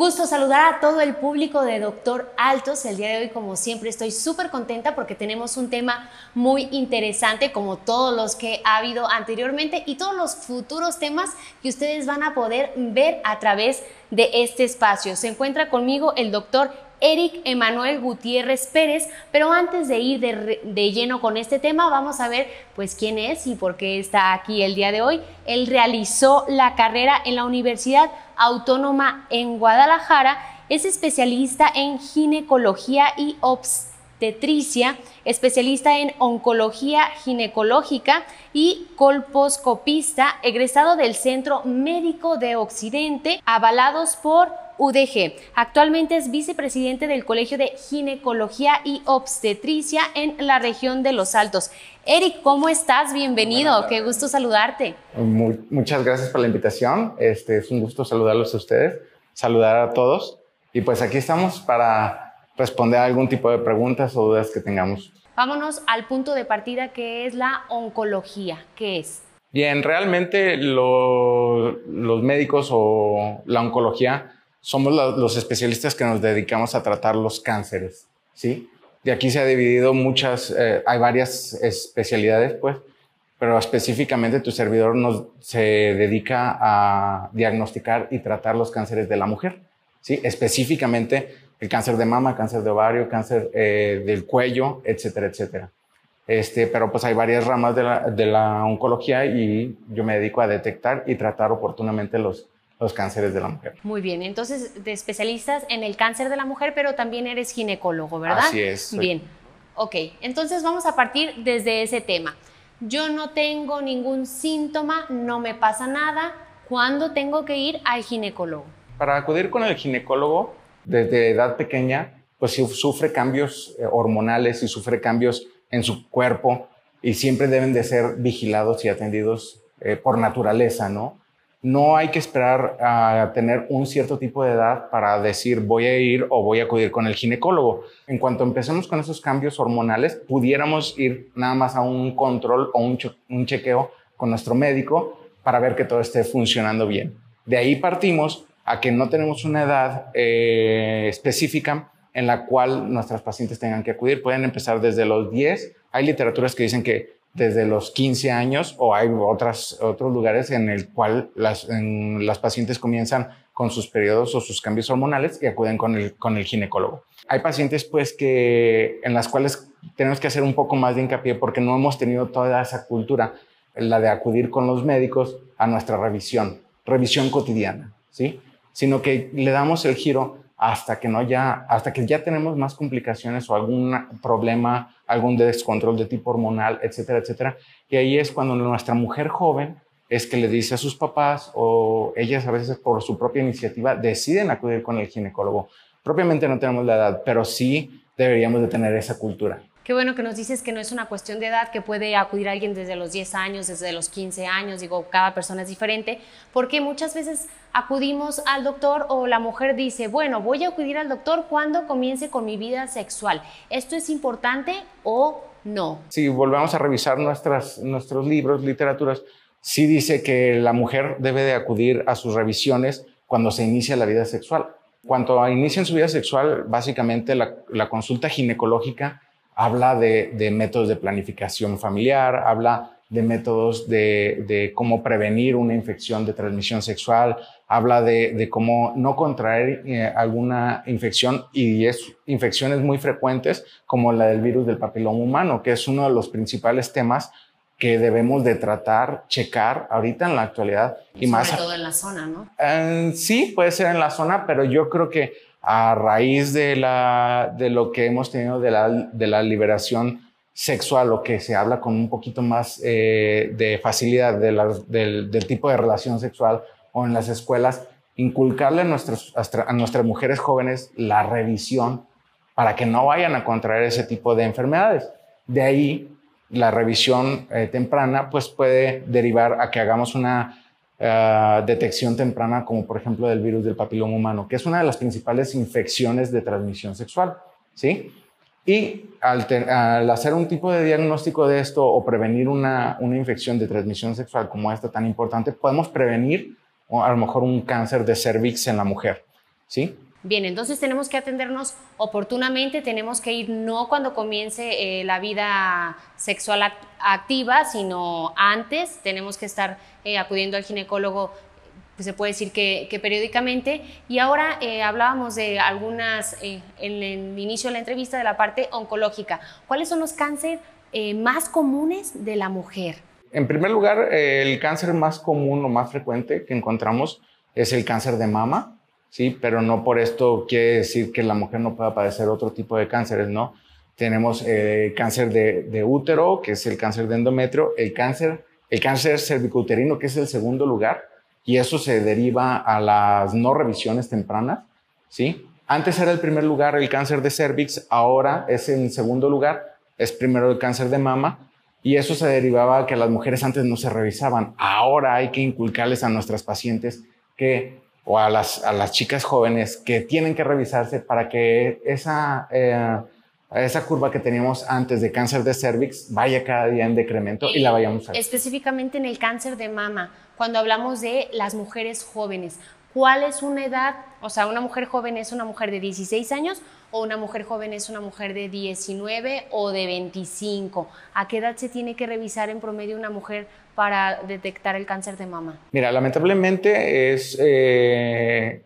gusto saludar a todo el público de Doctor Altos. El día de hoy, como siempre, estoy súper contenta porque tenemos un tema muy interesante, como todos los que ha habido anteriormente y todos los futuros temas que ustedes van a poder ver a través de este espacio. Se encuentra conmigo el doctor Eric Emanuel Gutiérrez Pérez, pero antes de ir de, lleno con este tema, vamos a ver pues quién es y por qué está aquí el día de hoy. Él realizó la carrera en la Universidad Autónoma en Guadalajara, es especialista en ginecología y obstetricia, especialista en oncología ginecológica y colposcopista, egresado del Centro Médico de Occidente, avalados por UDG. Actualmente es vicepresidente del Colegio de Ginecología y Obstetricia en la región de Los Altos. Eric, ¿cómo estás? Bienvenido, qué gusto saludarte. muchas gracias por la invitación. Este, es un gusto saludarlos a ustedes, saludar a todos. Y pues aquí estamos para responder a algún tipo de preguntas o dudas que tengamos. Vámonos al punto de partida que es la oncología. ¿Qué es? Bien, realmente los médicos o la oncología somos los especialistas que nos dedicamos a tratar los cánceres, ¿sí? De aquí se ha dividido muchas, eh, hay varias especialidades, pues, pero específicamente tu servidor nos, se dedica a diagnosticar y tratar los cánceres de la mujer, ¿sí? Específicamente el cáncer de mama, cáncer de ovario, cáncer eh, del cuello, etcétera, etcétera. Este, pero pues hay varias ramas de la, de la oncología y yo me dedico a detectar y tratar oportunamente los, los cánceres de la mujer. Muy bien, entonces de especialistas en el cáncer de la mujer, pero también eres ginecólogo, ¿verdad? Así es. Bien, ok, entonces vamos a partir desde ese tema. Yo no tengo ningún síntoma, no me pasa nada. ¿Cuándo tengo que ir al ginecólogo? Para acudir con el ginecólogo desde edad pequeña, pues sufre cambios eh, hormonales y sufre cambios en su cuerpo y siempre deben de ser vigilados y atendidos eh, por naturaleza, ¿no? no hay que esperar a tener un cierto tipo de edad para decir voy a ir o voy a acudir con el ginecólogo. En cuanto empecemos con esos cambios hormonales, pudiéramos ir nada más a un control o un, chequeo con nuestro médico para ver que todo esté funcionando bien. De ahí partimos a que no tenemos una edad eh, específica en la cual nuestras pacientes tengan que acudir. Pueden empezar desde los 10. Hay literaturas que dicen que desde los 15 años o hay otras, otros lugares en el cual las, las pacientes comienzan con sus periodos o sus cambios hormonales y acuden con el, con el ginecólogo. Hay pacientes pues que en las cuales tenemos que hacer un poco más de hincapié porque no hemos tenido toda esa cultura, la de acudir con los médicos a nuestra revisión, revisión cotidiana, ¿sí? Sino que le damos el giro hasta que no ya, hasta que ya tenemos más complicaciones o algún problema, algún descontrol de tipo hormonal, etcétera, etcétera. Y ahí es cuando nuestra mujer joven es que le dice a sus papás o ellas a veces por su propia iniciativa deciden acudir con el ginecólogo. Propiamente no tenemos la edad, pero sí deberíamos de tener esa cultura. Qué bueno que nos dices que no es una cuestión de edad, que puede acudir alguien desde los 10 años, desde los 15 años, digo, cada persona es diferente, porque muchas veces acudimos al doctor o la mujer dice, bueno, voy a acudir al doctor cuando comience con mi vida sexual. ¿Esto es importante o no? Si volvemos a revisar nuestras, nuestros libros, literaturas, sí dice que la mujer debe de acudir a sus revisiones cuando se inicia la vida sexual. Cuando inician su vida sexual, básicamente la, la consulta ginecológica habla de, métodos de planificación familiar, habla de métodos de, cómo prevenir una infección de transmisión sexual, habla de, cómo no contraer eh, alguna infección y es infecciones muy frecuentes como la del virus del papiloma humano, que es uno de los principales temas que debemos de tratar, checar ahorita en la actualidad. Y Sobre más todo en la zona, ¿no? Eh, sí, puede ser en la zona, pero yo creo que a raíz de, la, de lo que hemos tenido de la, de la liberación sexual o que se habla con un poquito más eh, de facilidad del, del, tipo de relación sexual o en las escuelas, inculcarle a, nuestros, a nuestras mujeres jóvenes la revisión para que no vayan a contraer ese tipo de enfermedades. De ahí, la revisión eh, temprana pues puede derivar a que hagamos una eh, detección temprana, como por ejemplo del virus del papiloma humano, que es una de las principales infecciones de transmisión sexual, ¿sí? Y al, hacer un tipo de diagnóstico de esto o prevenir una, una, infección de transmisión sexual como esta tan importante, podemos prevenir a lo mejor un cáncer de cervix en la mujer. ¿sí? Bien, entonces tenemos que atendernos oportunamente, tenemos que ir no cuando comience eh, la vida sexual activa, sino antes, tenemos que estar eh, acudiendo al ginecólogo, pues se puede decir que, periódicamente. Y ahora eh, hablábamos de algunas, en el inicio de la entrevista, de la parte oncológica. ¿Cuáles son los cánceres más comunes de la mujer? En primer lugar, el cáncer más común o más frecuente que encontramos es el cáncer de mama ¿sí? Pero no por esto quiere decir que la mujer no pueda padecer otro tipo de cánceres, ¿no? Tenemos eh, cáncer de, útero, que es el cáncer de endometrio, el cáncer, el cáncer cervicouterino, que es el segundo lugar, y eso se deriva a las no revisiones tempranas, ¿sí? Antes era el primer lugar el cáncer de cervix, ahora es en segundo lugar, es primero el cáncer de mama, y eso se derivaba a que las mujeres antes no se revisaban. Ahora hay que inculcarles a nuestras pacientes que o a las, a las chicas jóvenes que tienen que revisarse para que esa, eh, esa curva que teníamos antes de cáncer de cervix vaya cada día en decremento y, la vayamos a Específicamente en el cáncer de mama, cuando hablamos de las mujeres jóvenes, ¿cuál es una edad? O sea, una mujer joven es una mujer de 16 años o una mujer joven es una mujer de 19 o de 25. ¿A qué edad se tiene que revisar en promedio una mujer para detectar el cáncer de mama? Mira, lamentablemente es eh,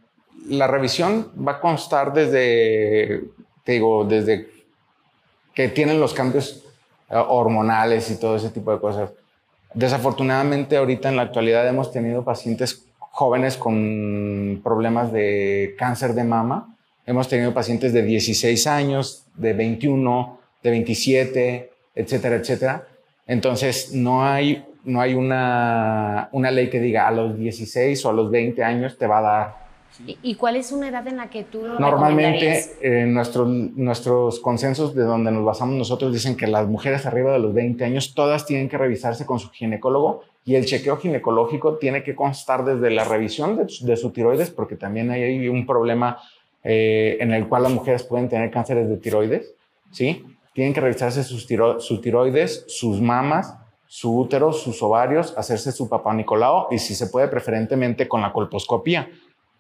la revisión va a constar desde, te digo, desde que tienen los cambios eh, hormonales y todo ese tipo de cosas. Desafortunadamente ahorita en la actualidad hemos tenido pacientes jóvenes con problemas de cáncer de mama. Hemos tenido pacientes de 16 años, de 21, de 27, etcétera, etcétera. Entonces no hay no hay una, una, ley que diga a los 16 o a los 20 años te va a dar. ¿Y cuál es una edad en la que tú lo Normalmente eh, nuestros, nuestros consensos de donde nos basamos nosotros dicen que las mujeres arriba de los 20 años todas tienen que revisarse con su ginecólogo y el chequeo ginecológico tiene que constar desde la revisión de, de su tiroides porque también hay un problema eh, en el cual las mujeres pueden tener cánceres de tiroides, ¿sí? Tienen que revisarse sus, tiroides, sus mamas, su útero, sus ovarios, hacerse su papá Nicolau y si se puede preferentemente con la colposcopía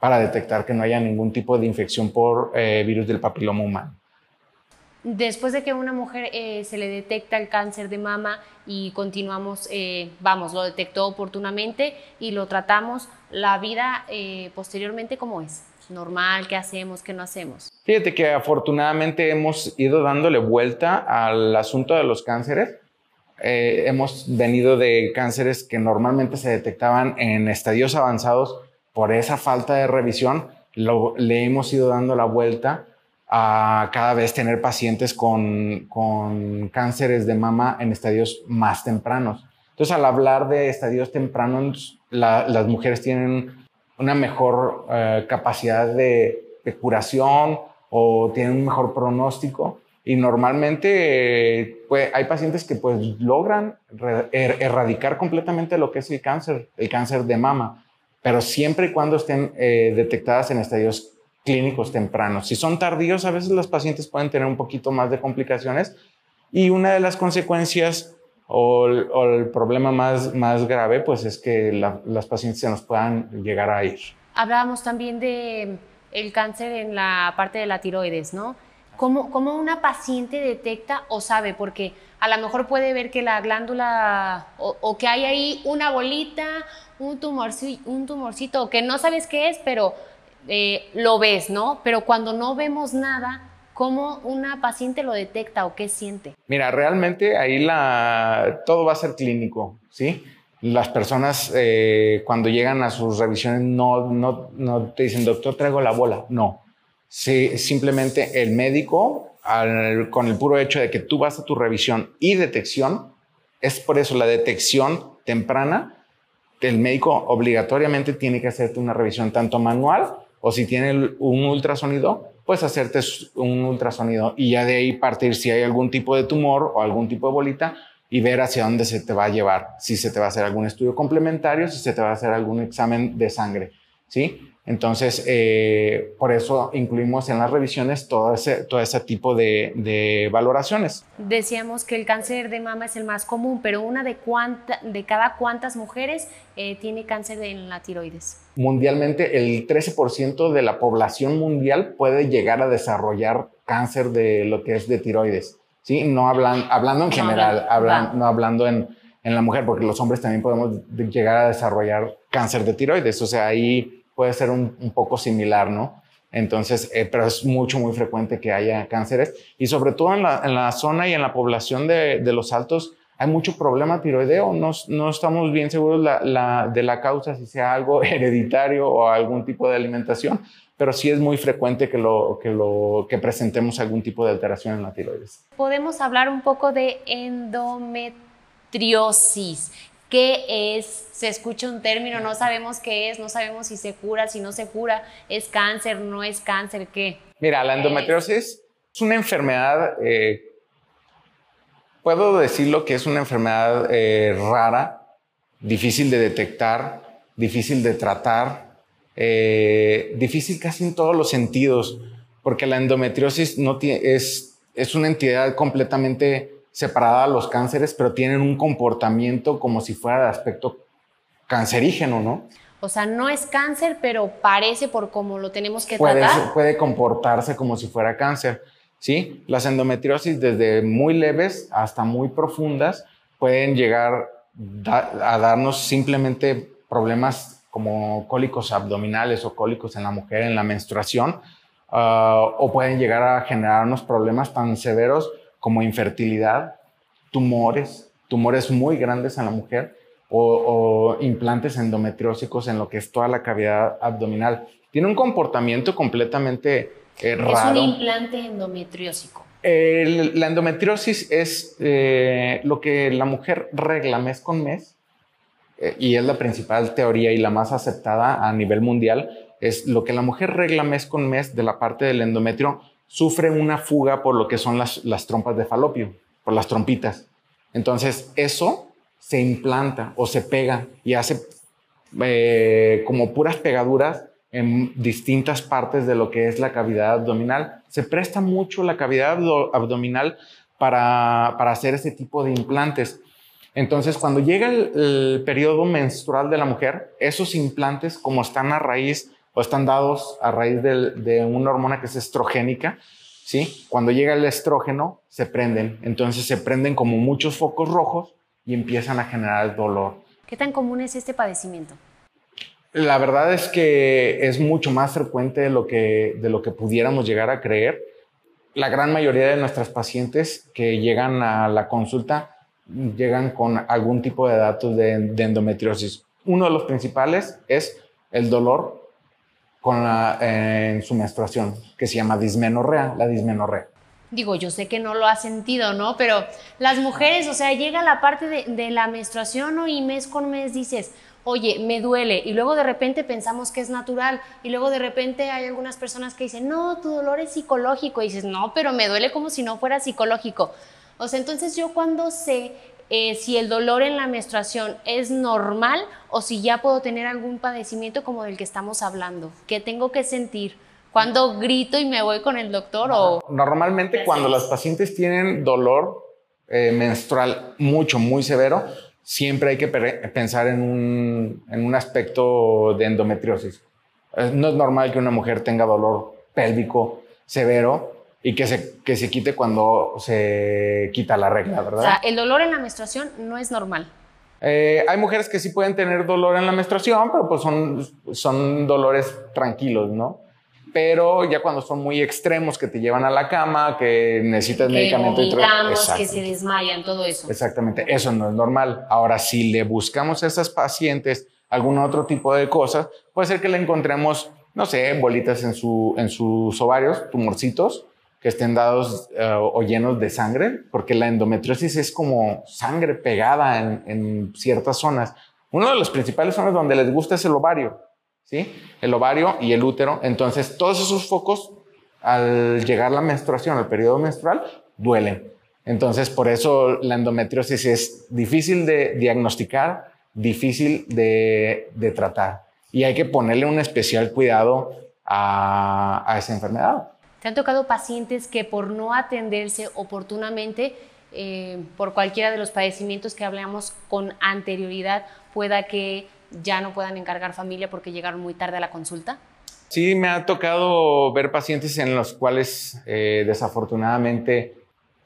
para detectar que no haya ningún tipo de infección por eh, virus del papiloma humano. Después de que una mujer eh, se le detecta el cáncer de mama y continuamos, vamos, lo detectó oportunamente y lo tratamos, la vida posteriormente, ¿cómo es? ¿Normal? ¿Qué hacemos? ¿Qué no hacemos? Fíjate que afortunadamente hemos ido dándole vuelta al asunto de los cánceres eh, hemos venido de cánceres que normalmente se detectaban en estadios avanzados por esa falta de revisión. le hemos ido dando la vuelta a cada vez tener pacientes con, cánceres de mama en estadios más tempranos. Entonces, al hablar de estadios tempranos, las mujeres tienen una mejor eh, capacidad de, curación o tienen un mejor pronóstico. Y normalmente pues, hay pacientes que pues logran er, erradicar completamente lo que es el cáncer, el cáncer de mama, pero siempre y cuando estén eh, detectadas en estadios clínicos tempranos. Si son tardíos, a veces los pacientes pueden tener un poquito más de complicaciones. Y una de las consecuencias o el, problema más, más grave pues es que las pacientes se nos puedan llegar a ir. Hablábamos también de el cáncer en la parte de la tiroides, ¿no? ¿Cómo, una paciente detecta o sabe? Porque a lo mejor puede ver que la glándula o, que hay ahí una bolita, un tumorcito, un tumorcito que no sabes qué es, pero eh, lo ves, ¿no? Pero cuando no vemos nada, ¿cómo una paciente lo detecta o qué siente? Mira, realmente ahí la, todo va a ser clínico, ¿sí? Las personas eh, cuando llegan a sus revisiones no, no, no te dicen, doctor, traigo la bola. No, Sí, simplemente el médico, con el puro hecho de que tú vas a tu revisión y detección, es por eso la detección temprana, el médico obligatoriamente tiene que hacerte una revisión tanto manual o si tiene un ultrasonido, pues hacerte un ultrasonido y ya de ahí partir si hay algún tipo de tumor o algún tipo de bolita y ver hacia dónde se te va a llevar, si se te va a hacer algún estudio complementario, si se te va a hacer algún examen de sangre. ¿Sí? Entonces, eh, por eso incluimos en las revisiones todo ese, todo ese tipo de, valoraciones. Decíamos que el cáncer de mama es el más común, pero una de, cuánta, de cada cuántas mujeres eh, tiene cáncer en la tiroides. Mundialmente, el 13% de la población mundial puede llegar a desarrollar cáncer de lo que es de tiroides. ¿sí? No hablan, hablando en general, no hablando en, en la mujer, porque los hombres también podemos llegar a desarrollar cáncer de tiroides. O sea, ahí puede ser un, poco similar, ¿no? Entonces, eh, pero es mucho, muy frecuente que haya cánceres y sobre todo en la, zona y en la población de, los altos hay mucho problema tiroideo. No, no estamos bien seguros de la causa, si sea algo hereditario o algún tipo de alimentación, pero sí es muy frecuente que, lo, que, lo, que presentemos algún tipo de alteración en la tiroides. Podemos hablar un poco de endometriosis. ¿Qué es? Se escucha un término, no sabemos qué es, no sabemos si se cura, si no se cura, es cáncer, no es cáncer, ¿qué? Mira, la endometriosis es, una enfermedad, eh, puedo decirlo que es una enfermedad eh, rara, difícil de detectar, difícil de tratar, eh, difícil casi en todos los sentidos, porque la endometriosis no es, es una entidad completamente separada a los cánceres, pero tienen un comportamiento como si fuera de aspecto cancerígeno, ¿no? O sea, no es cáncer, pero parece por cómo lo tenemos que puede, tratar. Puede comportarse como si fuera cáncer, ¿sí? Las endometriosis desde muy leves hasta muy profundas pueden llegar a darnos simplemente problemas como cólicos abdominales o cólicos en la mujer en la menstruación, ah, o pueden llegar a generarnos problemas tan severos como infertilidad, tumores, tumores muy grandes en la mujer o, implantes endometriósicos en lo que es toda la cavidad abdominal. Tiene un comportamiento completamente eh, raro. Es un implante endometriósico. la endometriosis es eh, lo que la mujer regla mes con mes eh, y es la principal teoría y la más aceptada a nivel mundial. Es lo que la mujer regla mes con mes de la parte del endometrio sufre una fuga por lo que son las, las trompas de falopio, por las trompitas. Entonces, eso se implanta o se pega y hace eh, como puras pegaduras en distintas partes de lo que es la cavidad abdominal. Se presta mucho la cavidad abdominal para, para hacer ese tipo de implantes. Entonces, cuando llega el, el, periodo menstrual de la mujer, esos implantes, como están a raíz o están dados a raíz de, una hormona que es estrogénica, ¿sí? Cuando llega el estrógeno, se prenden. Entonces se prenden como muchos focos rojos y empiezan a generar dolor. ¿Qué tan común es este padecimiento? La verdad es que es mucho más frecuente de lo que, de lo que pudiéramos llegar a creer. La gran mayoría de nuestras pacientes que llegan a la consulta llegan con algún tipo de datos de endometriosis. Uno de los principales es el dolor con en su menstruación, que se llama dismenorrea, la dismenorrea. Digo, yo sé que no lo ha sentido, ¿no? Pero las mujeres, o sea, llega la parte de, de la menstruación ¿no? y mes con mes dices, oye, me duele, y luego de repente pensamos que es natural, y luego de repente hay algunas personas que dicen, no, tu dolor es psicológico, y dices, no, pero me duele como si no fuera psicológico. O sea, entonces yo cuando sé eh, si el dolor en la menstruación es normal o si ya puedo tener algún padecimiento como del que estamos hablando. ¿Qué tengo que sentir? ¿Cuándo grito y me voy con el doctor? O... Normalmente cuando las pacientes tienen dolor eh, menstrual mucho, muy severo, siempre hay que pensar en un, en un aspecto de endometriosis. No es normal que una mujer tenga dolor pélvico severo y que se, que se quite cuando se quita la regla, ¿verdad? O sea, el dolor en la menstruación no es normal. Eh, hay mujeres que sí pueden tener dolor en la menstruación, pero pues son, son dolores tranquilos, ¿no? Pero ya cuando son muy extremos, que te llevan a la cama, que necesitas medicamento y que se desmayan, todo eso. Exactamente, eso no es normal. Ahora, si le buscamos a esas pacientes algún otro tipo de cosas, puede ser que le encontremos, no sé, bolitas en, su, en sus ovarios, tumorcitos, que estén dados eh, o llenos de sangre, porque la endometriosis es como sangre pegada en, ciertas zonas. Uno de los principales zonas donde les gusta es el ovario, ¿sí? El ovario y el útero. Entonces, todos esos focos, al llegar la menstruación, al periodo menstrual, duelen. Entonces, por eso la endometriosis es difícil de diagnosticar, difícil de, tratar. y hay que ponerle un especial cuidado a, a esa enfermedad. ¿Te han tocado pacientes que por no atenderse oportunamente, eh, por cualquiera de los padecimientos que hablamos con anterioridad, pueda que ya no puedan encargar familia porque llegaron muy tarde a la consulta? Sí, me ha tocado ver pacientes en los cuales eh, desafortunadamente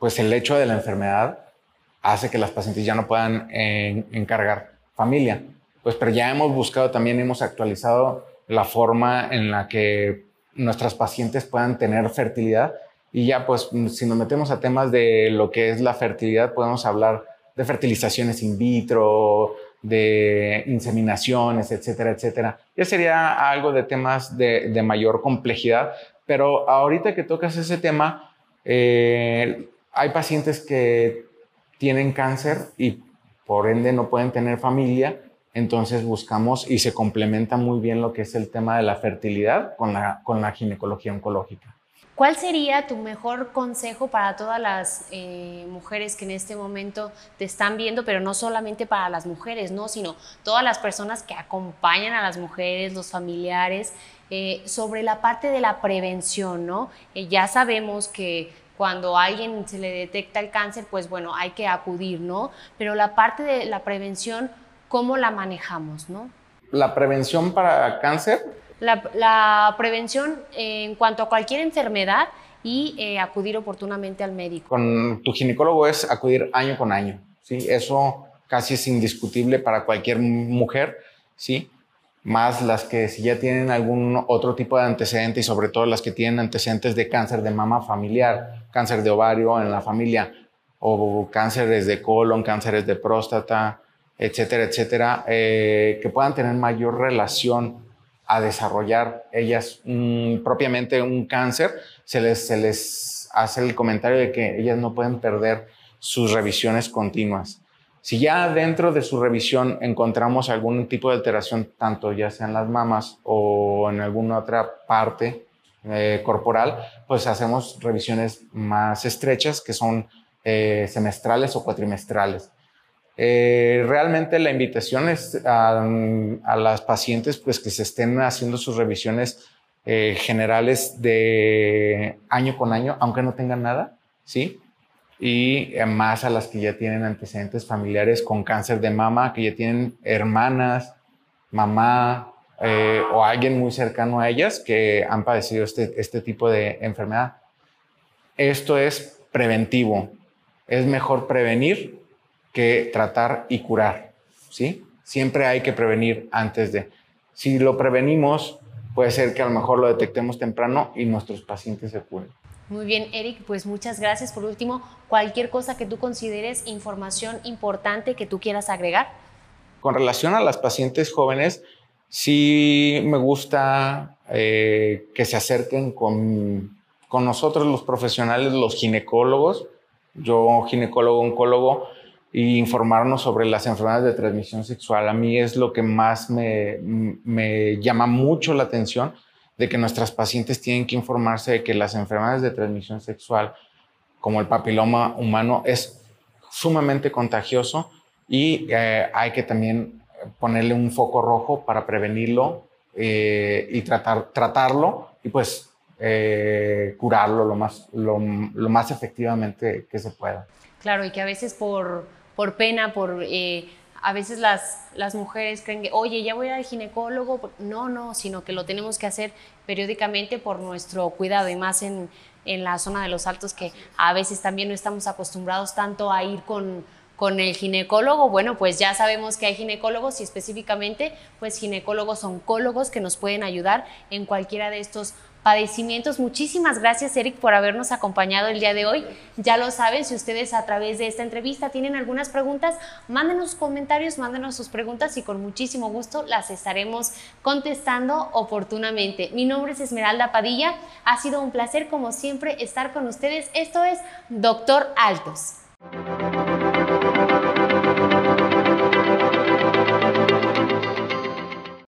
pues el hecho de la enfermedad hace que las pacientes ya no puedan eh, encargar familia. Pues pero ya hemos buscado también, hemos actualizado la forma en la que nuestras pacientes puedan tener fertilidad. Y ya pues si nos metemos a temas de lo que es la fertilidad podemos hablar de fertilizaciones in vitro, de inseminaciones, etcétera, etcétera. Ya sería algo de temas de, mayor complejidad, pero ahorita que tocas ese tema, eh, hay pacientes que tienen cáncer y por ende no pueden tener familia, entonces buscamos y se complementa muy bien lo que es el tema de la fertilidad con la, con la ginecología oncológica. ¿Cuál sería tu mejor consejo para todas las eh, mujeres que en este momento te están viendo, pero no solamente para las mujeres, ¿no? sino todas las personas que acompañan a las mujeres, los familiares, eh, sobre la parte de la prevención? ¿no? Eh, ya sabemos que cuando a alguien se le detecta el cáncer, pues bueno, hay que acudir, ¿no? Pero la parte de la prevención, ¿cómo la manejamos, no? La prevención para cáncer la, prevención en cuanto a cualquier enfermedad y eh, acudir oportunamente al médico. Con tu ginecólogo es acudir año con año, ¿sí? Eso casi es indiscutible para cualquier mujer, ¿sí? Más las que si ya tienen algún otro tipo de antecedente y sobre todo las que tienen antecedentes de cáncer de mama familiar, cáncer de ovario en la familia o cánceres de colon, cánceres de próstata, etcétera, etcétera, eh, que puedan tener mayor relación a desarrollar ellas propiamente un cáncer, se les, se les hace el comentario de que ellas no pueden perder sus revisiones continuas. Si ya dentro de su revisión encontramos algún tipo de alteración, tanto ya sea en las mamas o en alguna otra parte eh, corporal, pues hacemos revisiones más estrechas que son eh, semestrales o cuatrimestrales. Eh, realmente la invitación es a, las pacientes pues, que se estén haciendo sus revisiones eh, generales de año con año, aunque no tengan nada, ¿sí? Y eh, más a las que ya tienen antecedentes familiares con cáncer de mama, que ya tienen hermanas, mamá o alguien muy cercano a ellas que han padecido este, este tipo de enfermedad. Esto es preventivo. Es mejor prevenir que tratar y curar, ¿sí? Siempre hay que prevenir antes de. Si lo prevenimos, puede ser que a lo mejor lo detectemos temprano y nuestros pacientes se curen. Muy bien, Eric, pues muchas gracias. Por último, cualquier cosa que tú consideres información importante que tú quieras agregar. Con relación a las pacientes jóvenes, sí me gusta eh, que se acerquen con, con nosotros los profesionales, los ginecólogos. Yo, ginecólogo, oncólogo, y informarnos sobre las enfermedades de transmisión sexual. A mí es lo que más me, llama mucho la atención de que nuestras pacientes tienen que informarse de que las enfermedades de transmisión sexual, como el papiloma humano, es sumamente contagioso y eh, hay que también ponerle un foco rojo para prevenirlo eh, y tratar, tratarlo y pues eh, curarlo lo más, lo más efectivamente que se pueda. Claro, y que a veces por por pena, por... Eh, a veces las, las mujeres creen que, oye, ya voy al ginecólogo. No, no, sino que lo tenemos que hacer periódicamente por nuestro cuidado y más en, en la zona de los altos que a veces también no estamos acostumbrados tanto a ir con, con el ginecólogo, bueno, pues ya sabemos que hay ginecólogos y específicamente pues ginecólogos oncólogos que nos pueden ayudar en cualquiera de estos padecimientos. Muchísimas gracias, Eric, por habernos acompañado el día de hoy. Ya lo saben, si ustedes a través de esta entrevista tienen algunas preguntas, mándenos comentarios, mándenos sus preguntas y con muchísimo gusto las estaremos contestando oportunamente. Mi nombre es Esmeralda Padilla. Ha sido un placer, como siempre, estar con ustedes. Esto es Doctor Altos.